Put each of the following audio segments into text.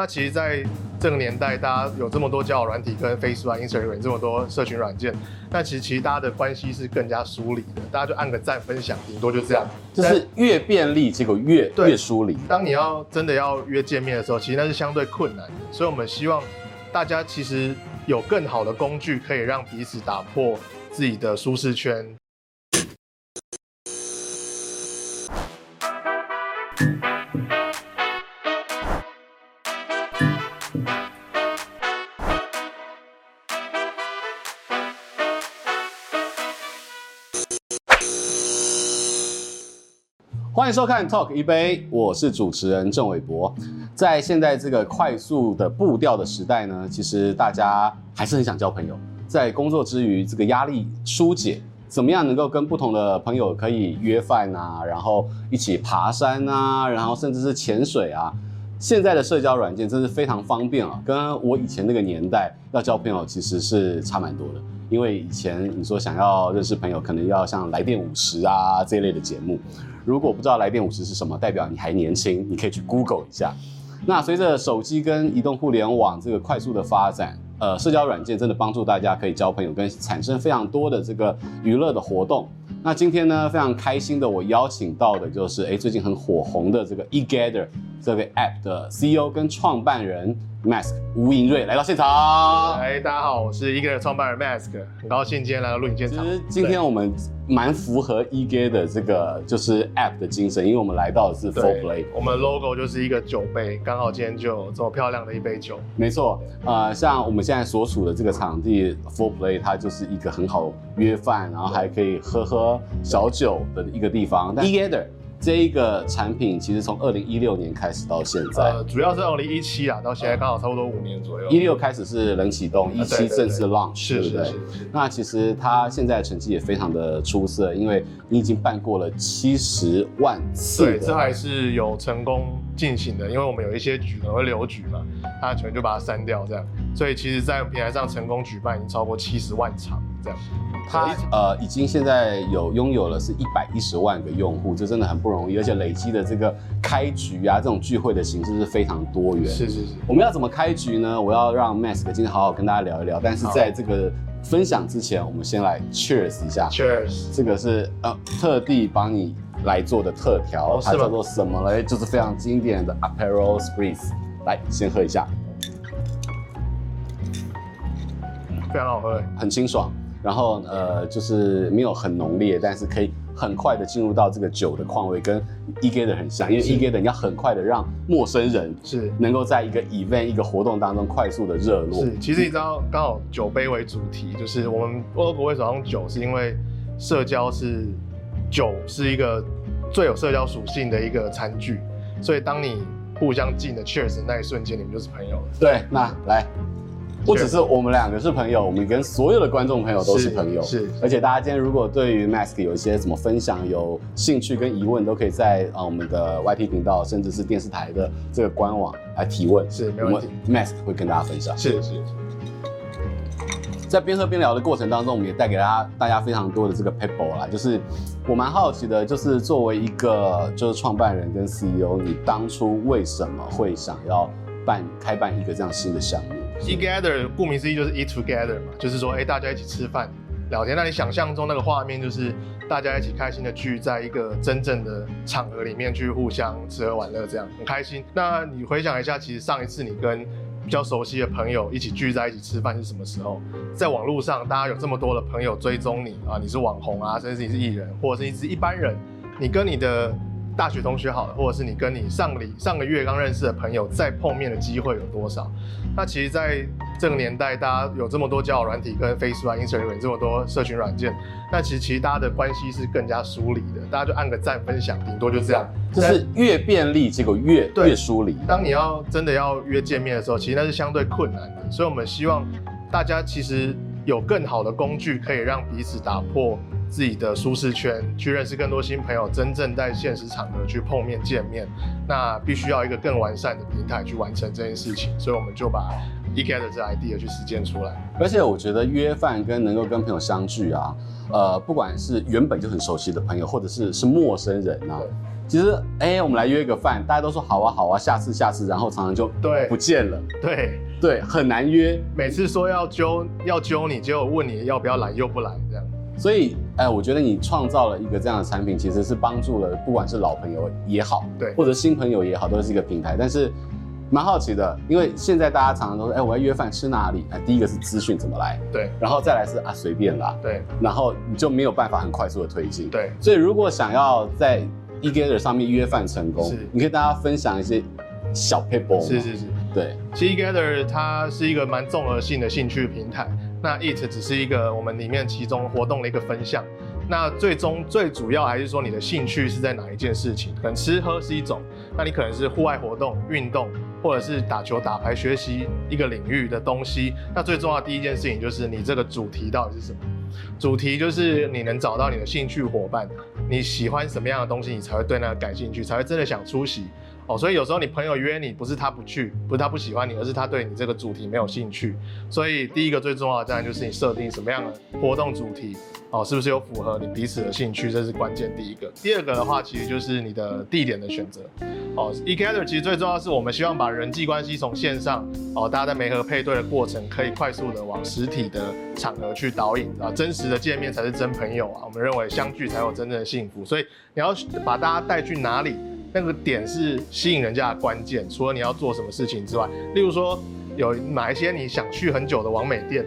那其实，在这个年代，大家有这么多交友软体跟 Facebook、Instagram 这么多社群软件，那其实其实大家的关系是更加疏离的。大家就按个赞、分享，顶多就这样。就是越便利，结果越越疏离。当你要真的要约见面的时候，其实那是相对困难的。所以我们希望大家其实有更好的工具，可以让彼此打破自己的舒适圈。欢迎收看 Talk 一杯，我是主持人郑伟博。在现在这个快速的步调的时代呢，其实大家还是很想交朋友。在工作之余，这个压力疏解，怎么样能够跟不同的朋友可以约饭啊，然后一起爬山啊，然后甚至是潜水啊。现在的社交软件真是非常方便啊，跟我以前那个年代要交朋友其实是差蛮多的。因为以前你说想要认识朋友，可能要像来电五十啊这一类的节目。如果不知道来电五十是什么，代表你还年轻，你可以去 Google 一下。那随着手机跟移动互联网这个快速的发展，呃，社交软件真的帮助大家可以交朋友，跟产生非常多的这个娱乐的活动。那今天呢，非常开心的，我邀请到的就是哎，最近很火红的这个 eGather 这位 App 的 CEO 跟创办人。Mask 吴盈瑞来到现场。哎，大家好，我是 eGather 创办人 Mask，很高兴今天来到录影现场。其实今天我们蛮符合 eGather 这个就是 App 的精神，因为我们来到的是 Four Play，我们 logo 就是一个酒杯，刚好今天就有这么漂亮的一杯酒。没错，呃，像我们现在所处的这个场地 Four Play，它就是一个很好约饭，然后还可以喝喝小酒的一个地方。但 Together 这一个产品其实从二零一六年开始到现在，呃，主要是二零一七啊，到现在刚好差不多五年左右。一六开始是冷启动，一七正式 launch，对不对？那其实它现在的成绩也非常的出色，因为你已经办过了七十万次。对，这还是有成功进行的，因为我们有一些局可能会留局嘛，它可能就把它删掉这样。所以其实，在平台上成功举办已经超过七十万场这样。他呃已经现在有拥有了是一百一十万个用户，这真的很不容易，而且累积的这个开局啊，这种聚会的形式是非常多元。是是是。我们要怎么开局呢？我要让 Mask 今天好好跟大家聊一聊。但是在这个分享之前，我们先来 Cheers 一下。Cheers。这个是呃特地帮你来做的特调，它叫做什么嘞？就是非常经典的 Aperol Spritz。来，先喝一下。非常好喝，很清爽。然后呃，就是没有很浓烈，但是可以很快的进入到这个酒的况味，跟 eGather 很像，因为 eGather 你要很快的让陌生人是能够在一个 event 一个活动当中快速的热络。是，其实你知道，刚好酒杯为主题，就是我们欧洲国会手上酒，是因为社交是酒是一个最有社交属性的一个餐具，所以当你互相敬的 cheers 的那一瞬间，你们就是朋友了。对，那来。不只是我们两个是朋友，我们跟所有的观众朋友都是朋友。是，是而且大家今天如果对于 Mask 有一些什么分享、有兴趣跟疑问，都可以在啊我们的 YT 频道，甚至是电视台的这个官网来提问。是，没问题。Mask 会跟大家分享。是是是。在边喝边聊的过程当中，我们也带给大家大家非常多的这个 people 啦，就是我蛮好奇的，就是作为一个就是创办人跟 CEO，你当初为什么会想要办开办一个这样新的项目？eGather 顾名思义就是 eat together 嘛，就是说，哎、大家一起吃饭聊天。那你想象中那个画面，就是大家一起开心的聚在一个真正的场合里面去互相吃喝玩乐，这样很开心。那你回想一下，其实上一次你跟比较熟悉的朋友一起聚在一起吃饭是什么时候？在网络上，大家有这么多的朋友追踪你啊，你是网红啊，甚至你是艺人，或者是你是一般人，你跟你的。大学同学好了，或者是你跟你上个礼上个月刚认识的朋友再碰面的机会有多少？那其实，在这个年代，大家有这么多交友软体跟 Facebook、Instagram 这么多社群软件，那其实其实大家的关系是更加疏离的。大家就按个赞、分享，顶多就这样。就是越便利，结果越越疏离。当你要真的要约见面的时候，其实那是相对困难的。所以我们希望大家其实有更好的工具，可以让彼此打破。自己的舒适圈，去认识更多新朋友，真正在现实场合去碰面见面，那必须要一个更完善的平台去完成这件事情，所以我们就把 eGather 这 idea 去实践出来。而且我觉得约饭跟能够跟朋友相聚啊，呃，不管是原本就很熟悉的朋友，或者是是陌生人啊，其实哎，我们来约个饭，大家都说好啊好啊，下次下次，然后常常就对不见了，对对，很难约。每次说要揪要揪你，结果问你要不要来又不来这样。所以哎，我觉得你创造了一个这样的产品，其实是帮助了不管是老朋友也好，对，或者新朋友也好，都是一个平台。但是蛮好奇的，因为现在大家常常都说，哎，我要约饭吃哪里？哎，第一个是资讯怎么来，对，然后再来是啊随便啦，对，然后你就没有办法很快速的推进，对。所以如果想要在 eGather 上面约饭成功，是，你可以大家分享一些小 paper，。是是是，对。其实 Gather 它是一个蛮综合性的兴趣平台，那 Eat 只是一个我们里面其中活动的一个分项。那最终最主要还是说你的兴趣是在哪一件事情？可能吃喝是一种，那你可能是户外活动、运动，或者是打球、打牌、学习一个领域的东西。那最重要第一件事情就是你这个主题到底是什么？主题就是你能找到你的兴趣伙伴，你喜欢什么样的东西，你才会对那个感兴趣，才会真的想出席哦。所以有时候你朋友约你，不是他不去，不是他不喜欢你，而是他对你这个主题没有兴趣。所以第一个最重要的当然就是你设定什么样的活动主题哦，是不是有符合你彼此的兴趣，这是关键第一个。第二个的话，其实就是你的地点的选择哦。eGather 其实最重要是我们希望把人际关系从线上哦，大家在媒合配对的过程，可以快速的往实体的场合去导引啊，真实。的见面才是真朋友啊！我们认为相聚才有真正的幸福，所以你要把大家带去哪里，那个点是吸引人家的关键。除了你要做什么事情之外，例如说有哪一些你想去很久的网美店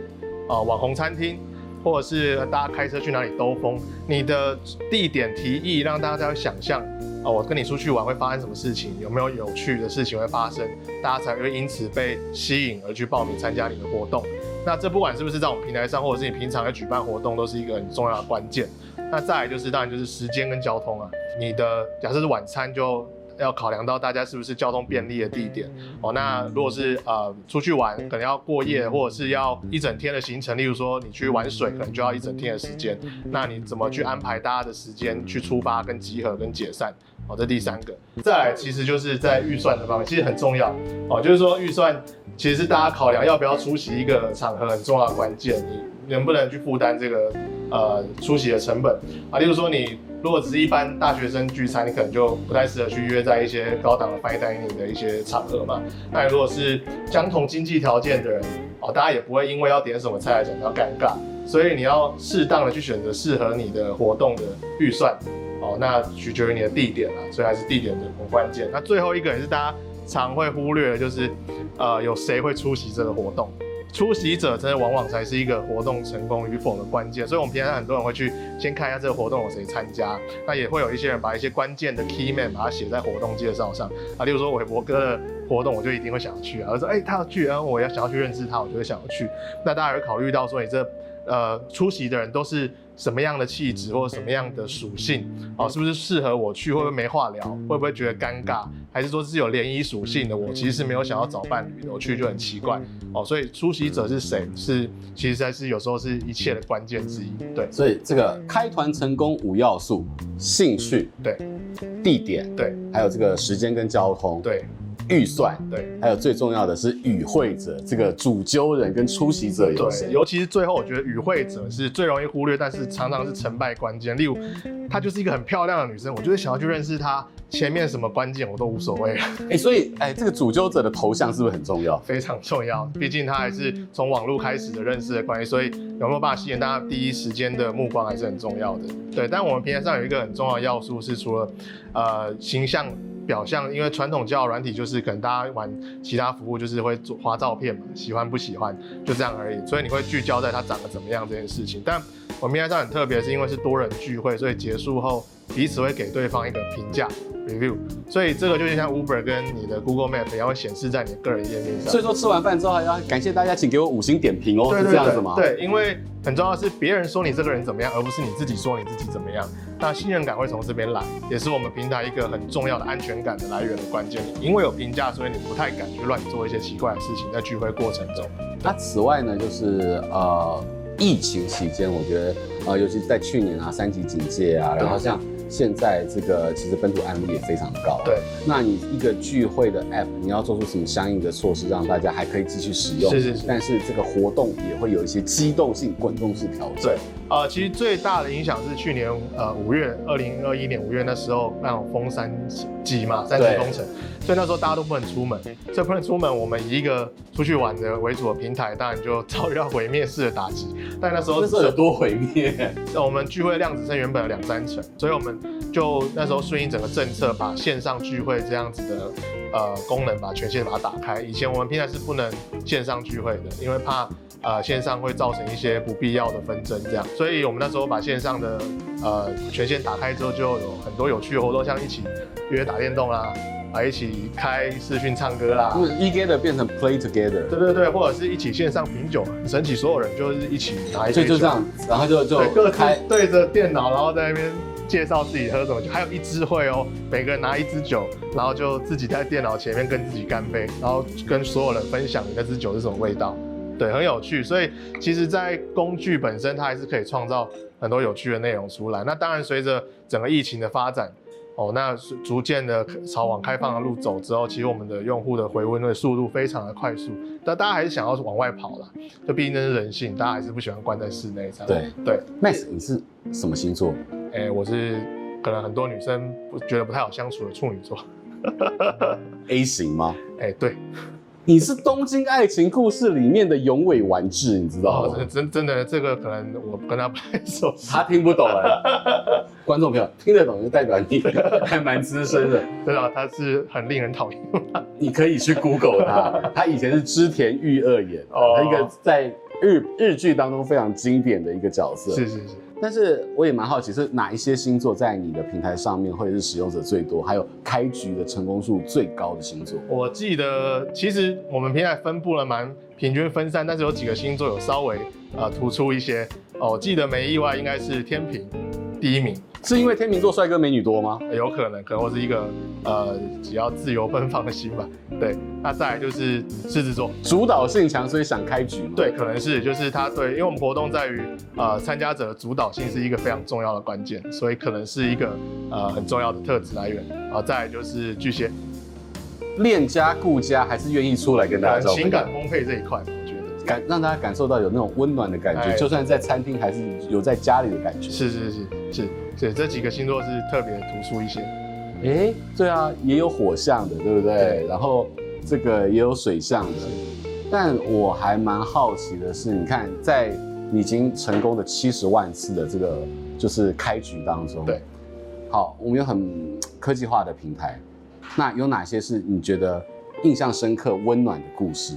啊、网红餐厅，或者是大家开车去哪里兜风，你的地点提议让大家在想象啊，我跟你出去玩会发生什么事情，有没有有趣的事情会发生，大家才会因此被吸引而去报名参加你的活动。那这不管是不是在我们平台上，或者是你平常要举办活动，都是一个很重要的关键。那再来就是，当然就是时间跟交通啊。你的假设是晚餐，就要考量到大家是不是交通便利的地点哦。那如果是呃出去玩，可能要过夜，或者是要一整天的行程，例如说你去玩水，可能就要一整天的时间。那你怎么去安排大家的时间去出发、跟集合、跟解散？哦，这第三个。再来，其实就是在预算的方面，其实很重要哦，就是说预算。其实是大家考量要不要出席一个场合很重要的关键，你能不能去负担这个呃出席的成本啊？例如说，你如果只是一般大学生聚餐，你可能就不太适合去约在一些高档的 fine dining 的一些场合嘛。那如果是相同经济条件的人哦，大家也不会因为要点什么菜来讲到尴尬，所以你要适当的去选择适合你的活动的预算哦。那取决于你的地点啊，所以还是地点的很关键。那最后一个也是大家常会忽略的，就是。呃，有谁会出席这个活动？出席者真的往往才是一个活动成功与否的关键。所以，我们平常很多人会去先看一下这个活动有谁参加。那也会有一些人把一些关键的 key man 把它写在活动介绍上啊。例如说，韦伯哥的活动，我就一定会想要去啊。我说，哎、他要去，然后我要想要去认识他，我就会想要去。那大家也会考虑到说，你这呃出席的人都是。什么样的气质或者什么样的属性哦，是不是适合我去？会不会没话聊？会不会觉得尴尬？还是说是有联谊属性的？我其实是没有想要找伴侣的，我去就很奇怪哦。所以出席者是谁？是其实才是有时候是一切的关键之一。对，所以这个开团成功五要素：兴趣，对，地点，对，还有这个时间跟交通，对。预算对，还有最重要的是与会者，这个主揪人跟出席者有谁？尤其是最后，我觉得与会者是最容易忽略，但是常常是成败关键。例如，她就是一个很漂亮的女生，我就是想要去认识她，前面什么关键我都无所谓。哎、欸，所以哎、欸，这个主揪者的头像是不是很重要？非常重要，毕竟他还是从网络开始的认识的关系，所以有没有办法吸引大家第一时间的目光还是很重要的。对，但我们平台上有一个很重要的要素是，除了呃形象。表象，因为传统交友软体就是可能大家玩其他服务就是会做发照片嘛，喜欢不喜欢就这样而已，所以你会聚焦在它长得怎么样这件事情。但我们平台上很特别，是因为是多人聚会，所以结束后彼此会给对方一个评价。review，所以这个就是像 Uber 跟你的 Google Map 一样，会显示在你的个人页面上。所以说吃完饭之后还要感谢大家，请给我五星点评哦，对对对，是这样子吗？对，因为很重要的是别人说你这个人怎么样，而不是你自己说你自己怎么样。那信任感会从这边来，也是我们平台一个很重要的安全感的来源的关键。因为有评价，所以你不太敢去乱做一些奇怪的事情，在聚会过程中。那此外呢，就是呃，疫情期间，我觉得呃，尤其是在去年啊，三级警戒啊，然后像。现在这个其实本土案例也非常高。对，那你一个聚会的 App，你要做出什么相应的措施，让大家还可以继续使用？是是是。但是这个活动也会有一些机动性、滚动式调整。对，呃，其实最大的影响是去年呃五月，二零二一年五月那时候那种封三级嘛，三级封城，所以那时候大家都不能出门。所以不能出门，我们以一个出去玩的为主的平台，当然就遭遇到毁灭式的打击。但那时候那时候有多毁灭？我们聚会量只剩原本的两三成，所以我们就那时候顺应整个政策，把线上聚会这样子的呃功能，把权限把它打开。以前我们平台是不能线上聚会的，因为怕呃线上会造成一些不必要的纷争，这样。所以我们那时候把线上的呃权限打开之后，就有很多有趣的活动，像一起约打电动啦。啊，一起开视讯唱歌啦，就是 eGather 变成 Play Together，对对对，或者是一起线上品酒，很神奇，所有人就是一起拿一杯酒，就这样，然后就就各开对着电脑，然后在那边介绍自己喝什么酒，还有一支会哦，每个人拿一支酒，然后就自己在电脑前面跟自己干杯，然后跟所有人分享你那支酒是什么味道，对，很有趣。所以其实，在工具本身，它还是可以创造很多有趣的内容出来。那当然，随着整个疫情的发展。哦，那逐渐的朝往开放的路走之后，其实我们的用户的回温的速度非常的快速，但大家还是想要往外跑啦，就毕竟这是人性，大家还是不喜欢关在室内这样。对对，Max，你是什么星座？哎、欸，我是可能很多女生不觉得不太好相处的处女座。A 型吗？哎、欸，对。你是《东京爱情故事》里面的永尾完治，你知道吗？哦、真真的，这个可能我跟他不太熟，他听不懂了。观众朋友听得懂就代表你 还蛮资深的。对啊，他是很令人讨厌。你可以去 Google 他，他以前是织田裕二演，哦，一个在日日剧当中非常经典的一个角色。是是是。但是我也蛮好奇，是哪一些星座在你的平台上面会是使用者最多，还有开局的成功数最高的星座？我记得其实我们平台分布了蛮平均分散，但是有几个星座有稍微呃突出一些。哦，我记得没意外应该是天平第一名。是因为天秤座帅哥美女多吗？有可能，可能我是一个呃只要自由奔放的心吧。对，那再来就是狮子座，主导性强，所以想开局。对，可能是就是他对，因为我们活动在于呃参加者的主导性是一个非常重要的关键，所以可能是一个呃很重要的特质来源。啊、呃，再来就是巨蟹，恋家顾家还是愿意出来跟大家情感丰沛这一块，我觉得感让大家感受到有那种温暖的感觉，就算在餐厅还是有在家里的感觉。是是是是。对，这几个星座是特别突出一些。哎，对啊，也有火象的，对不对？对，然后这个也有水象的。但我还蛮好奇的是，你看，在你已经成功的七十万次的这个就是开局当中，对，好，我们有很科技化的平台，那有哪些是你觉得印象深刻、温暖的故事？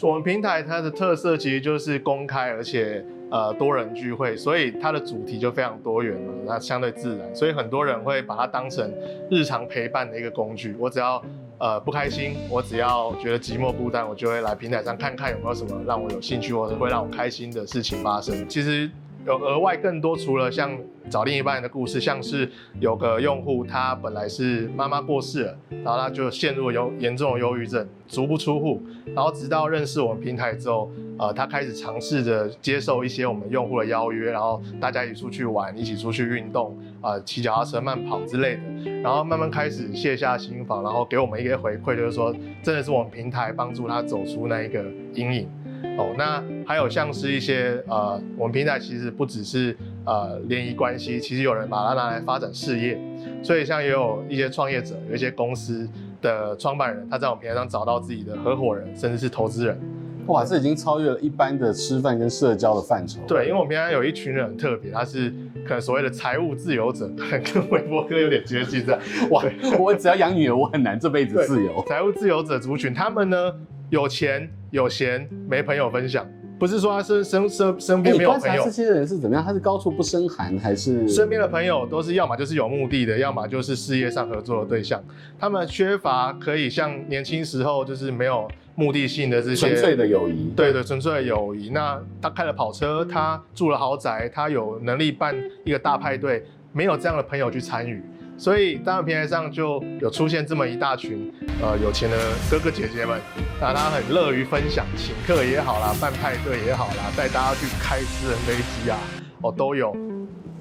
我们平台它的特色其实就是公开，而且。呃，多人聚会，所以它的主题就非常多元嘛，那相对自然，所以很多人会把它当成日常陪伴的一个工具。我只要呃不开心，我只要觉得寂寞孤单，我就会来平台上看看有没有什么让我有兴趣或者会让我开心的事情发生。其实。有额外更多，除了像找另一半的故事，像是有个用户，他本来是妈妈过世了，然后他就陷入有严重的忧郁症，足不出户，然后直到认识我们平台之后，呃，他开始尝试着接受一些我们用户的邀约，然后大家一起出去玩，一起出去运动，呃，骑脚踏车、慢跑之类的，然后慢慢开始卸下心防，然后给我们一个回馈，就是说，真的是我们平台帮助他走出那一个阴影。哦，那还有像是一些呃，我们平台其实不只是呃联谊关系，其实有人把它拿来发展事业，所以像也有一些创业者，有一些公司的创办人，他在我们平台上找到自己的合伙人，甚至是投资人。哇，这已经超越了一般的吃饭跟社交的范畴。对，因为我们平台有一群人很特别，他是可能所谓的财务自由者，跟韦伯哥有点接近这样。哇，我只要养女儿，我很难这辈子自由。财务自由者族群，他们呢？有钱有闲，没朋友分享，不是说他身身身身边没有朋友。这些人是怎么样？他是高处不胜寒，还是身边的朋友都是要么就是有目的的，要么就是事业上合作的对象。他们缺乏可以像年轻时候就是没有目的性的这些纯粹的友谊。对对，纯粹的友谊。那他开了跑车，他住了豪宅，他有能力办一个大派对，没有这样的朋友去参与。所以，当然平台上就有出现这么一大群，呃，有钱的哥哥姐姐们，那他很乐于分享，请客也好啦，办派对也好啦，带大家去开私人飞机啊，哦，都有。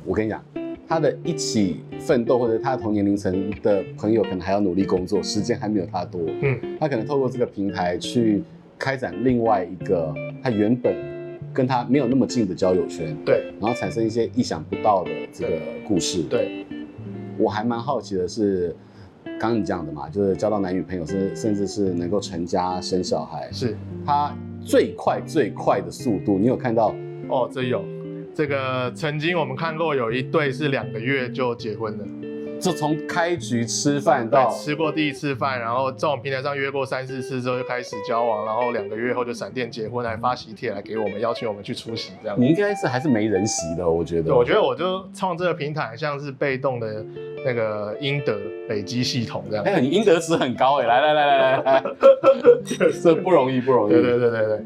我跟你讲，他的一起奋斗，或者他同年龄层的朋友可能还要努力工作，时间还没有他多。嗯，他可能透过这个平台去开展另外一个他原本跟他没有那么近的交友圈。对，然后产生一些意想不到的这个故事。对，我还蛮好奇的是，刚刚你讲的嘛，就是交到男女朋友，是甚至是能够成家生小孩，是他最快最快的速度，你有看到？哦，这有。这个曾经我们看过有一对是两个月就结婚的，就从开局吃饭到吃过第一次饭，然后在我们平台上约过三四次之后就开始交往，然后两个月后就闪电结婚，还发喜帖来给我们邀请我们去出席，这样。你应该是还是没人席的，我觉得。对，我觉得我就创这个平台像是被动的那个阴德累积系统这样。哎，你阴德值很高哎，来来来来来来，这不容易不容易。对对对对对。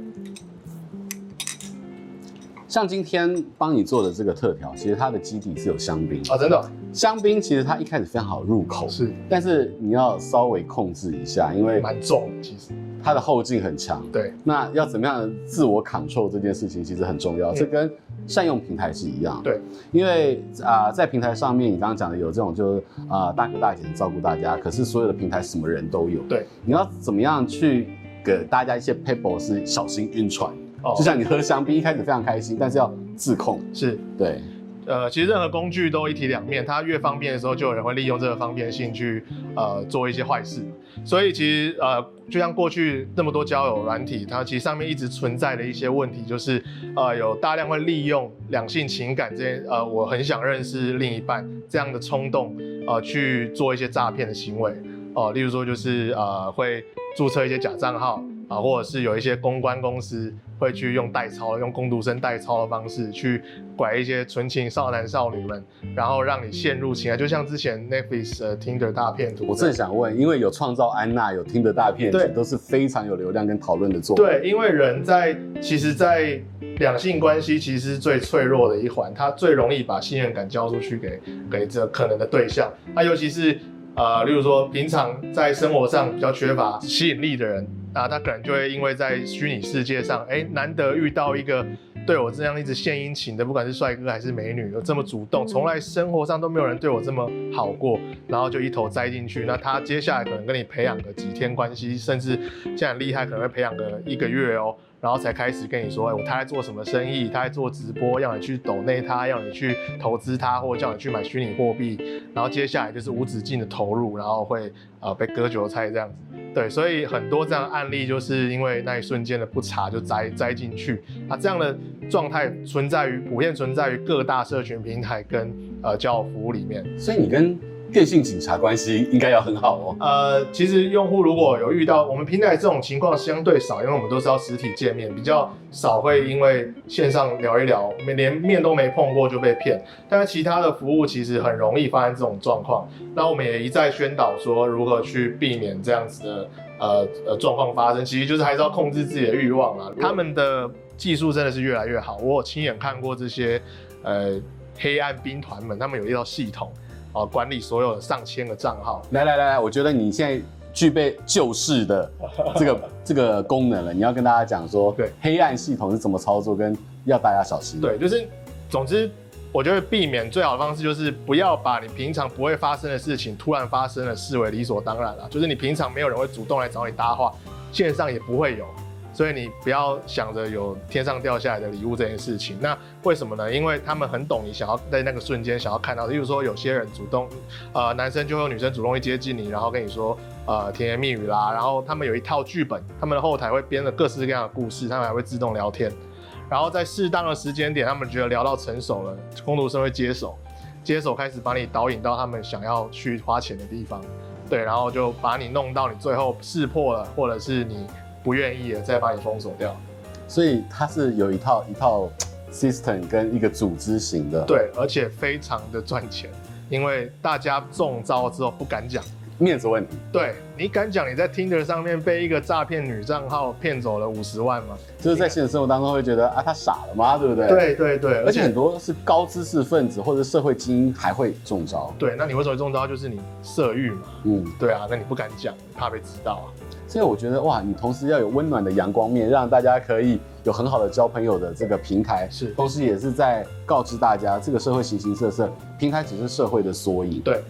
像今天帮你做的这个特调，其实它的基底是有香槟啊，真的。香槟其实它一开始非常好入口，是，但是你要稍微控制一下，因为蛮重，其实它的后劲很强。对，那要怎么样自我 control 这件事情其实很重要，这跟善用平台是一样。对，因为啊，在平台上面，你刚刚讲的有这种就是啊大哥大姐照顾大家，可是所有的平台什么人都有。对，你要怎么样去给大家一些 people 是小心晕船。就像你喝香槟，一开始非常开心，但是要自控。是对，呃，其实任何工具都一体两面，它越方便的时候，就有人会利用这个方便性去呃做一些坏事。所以其实呃，就像过去那么多交友软体，它其实上面一直存在的一些问题，就是呃有大量会利用两性情感这些呃我很想认识另一半这样的冲动，呃去做一些诈骗的行为。哦、呃，例如说就是呃会注册一些假账号。啊，或者是有一些公关公司会去用代操，用工读生代操的方式去拐一些纯情少男少女们，然后让你陷入情爱，就像之前 Netflix 的 Tinder 大片图。我正想问，因为有创造安娜，有 Tinder 大骗子，都是非常有流量跟讨论的作品。对，因为人在其实，在两性关系其实是最脆弱的一环，他最容易把信任感交出去给给这可能的对象，他尤其是呃，例如说平常在生活上比较缺乏吸引力的人。啊，他可能就会因为在虚拟世界上，哎，难得遇到一个对我这样一直献殷勤的，不管是帅哥还是美女，有这么主动，从来生活上都没有人对我这么好过，然后就一头栽进去。那他接下来可能跟你培养个几天关系，甚至现在很厉害，可能会培养个一个月哦。然后才开始跟你说，哎，我他在做什么生意？他在做直播，要你去抖内他，要你去投资他，或者叫你去买虚拟货币。然后接下来就是无止境的投入，然后会呃被割韭菜这样子。对，所以很多这样的案例就是因为那一瞬间的不查就栽栽进去。啊，这样的状态存在于普遍存在于各大社群平台跟呃交友服务里面。所以你跟电信警察关系应该要很好哦。呃，其实用户如果有遇到我们平台这种情况相对少，因为我们都是要实体见面，比较少会因为线上聊一聊，没连面都没碰过就被骗。但是其他的服务其实很容易发生这种状况。那我们也一再宣导说如何去避免这样子的呃呃状况发生，其实就是还是要控制自己的欲望啊。他们的技术真的是越来越好，我有亲眼看过这些呃黑暗兵团们，他们有一套系统。啊，管理所有的上千个账号。来来来来，我觉得你现在具备救世的这个 这个功能了。你要跟大家讲说，对，黑暗系统是怎么操作，跟要大家小心。对，就是，总之，我觉得避免最好的方式就是不要把你平常不会发生的事情突然发生了视为理所当然了。就是你平常没有人会主动来找你搭话，线上也不会有。所以你不要想着有天上掉下来的礼物这件事情。那为什么呢？因为他们很懂你想要在那个瞬间想要看到。例如说，有些人主动，呃，男生就会有女生主动会接近你，然后跟你说，呃，甜言蜜语啦。然后他们有一套剧本，他们的后台会编了各式各样的故事，他们还会自动聊天。然后在适当的时间点，他们觉得聊到成熟了，工读生会接手，接手开始把你导引到他们想要去花钱的地方，对，然后就把你弄到你最后识破了，或者是你。不愿意了，再把你封锁掉。所以它是有一套一套 system 跟一个组织型的。对，而且非常的赚钱，因为大家中招之后不敢讲，面子问题。对，你敢讲你在 Tinder 上面被一个诈骗女账号骗走了五十万吗？就是在现实生活当中会觉得啊，他傻了吗？对不对？对对对，而且很多是高知识分子或者社会精英还会中招。对，那你为什么会中招？就是你色欲嘛。嗯，对啊，那你不敢讲，怕被知道啊。所以我觉得哇，你同时要有温暖的阳光面，让大家可以有很好的交朋友的这个平台，是，同时也是在告知大家，这个社会形形色色，平台只是社会的缩影。对，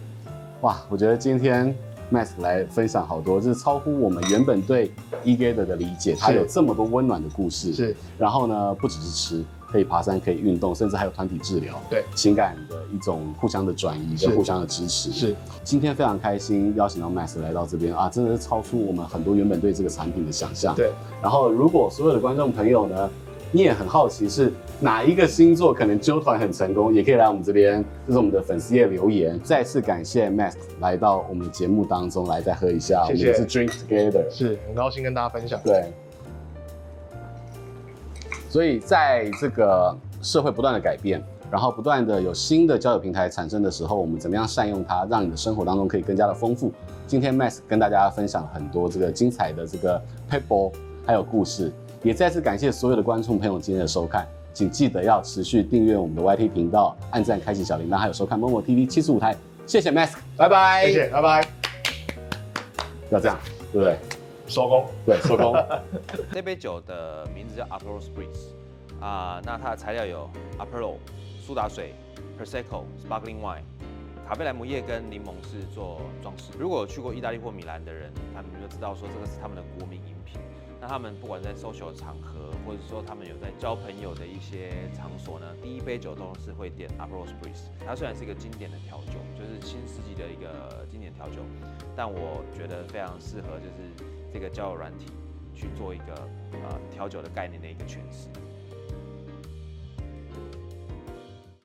哇，我觉得今天 Max 来分享好多，就是超乎我们原本对 eGather 的理解，它有这么多温暖的故事。是，然后呢，不只是吃。可以爬山，可以运动，甚至还有团体治疗，对情感的一种互相的转移跟互相的支持。是，今天非常开心邀请到 Max 来到这边啊，真的是超出我们很多原本对这个产品的想象。对，然后如果所有的观众朋友呢，你也很好奇是哪一个星座可能纠团很成功，也可以来我们这边，这是我们的粉丝页留言。再次感谢 Max 来到我们的节目当中来再喝一下，谢谢，我们是 Drink Together，是很高兴跟大家分享。对，所以在这个。社会不断的改变，然后不断的有新的交友平台产生的时候，我们怎么样善用它，让你的生活当中可以更加的丰富？今天 Max 跟大家分享很多这个精彩的这个 people 还有故事，也再次感谢所有的观众朋友今天的收看，请记得要持续订阅我们的 YT 频道，按赞开启小铃铛，还有收看 Momo TV 七十五台。谢谢 Mask，拜拜。谢谢，拜拜。要这样，对不对？收工，对，收工。这杯酒的名字叫 Aperol Spritz 啊，那它的材料有 Aperol 苏打水、Prosecco Sparkling Wine、卡贝莱姆叶跟柠檬是做装饰。如果有去过意大利或米兰的人，他们就知道说这个是他们的国民饮品。他们不管在 social 场合，或者说他们有在交朋友的一些场所呢，第一杯酒都是会点 Aperol Spritz。它虽然是一个经典的调酒，就是新世纪的一个经典调酒，但我觉得非常适合就是这个交友软体去做一个呃调酒的概念的一个诠释。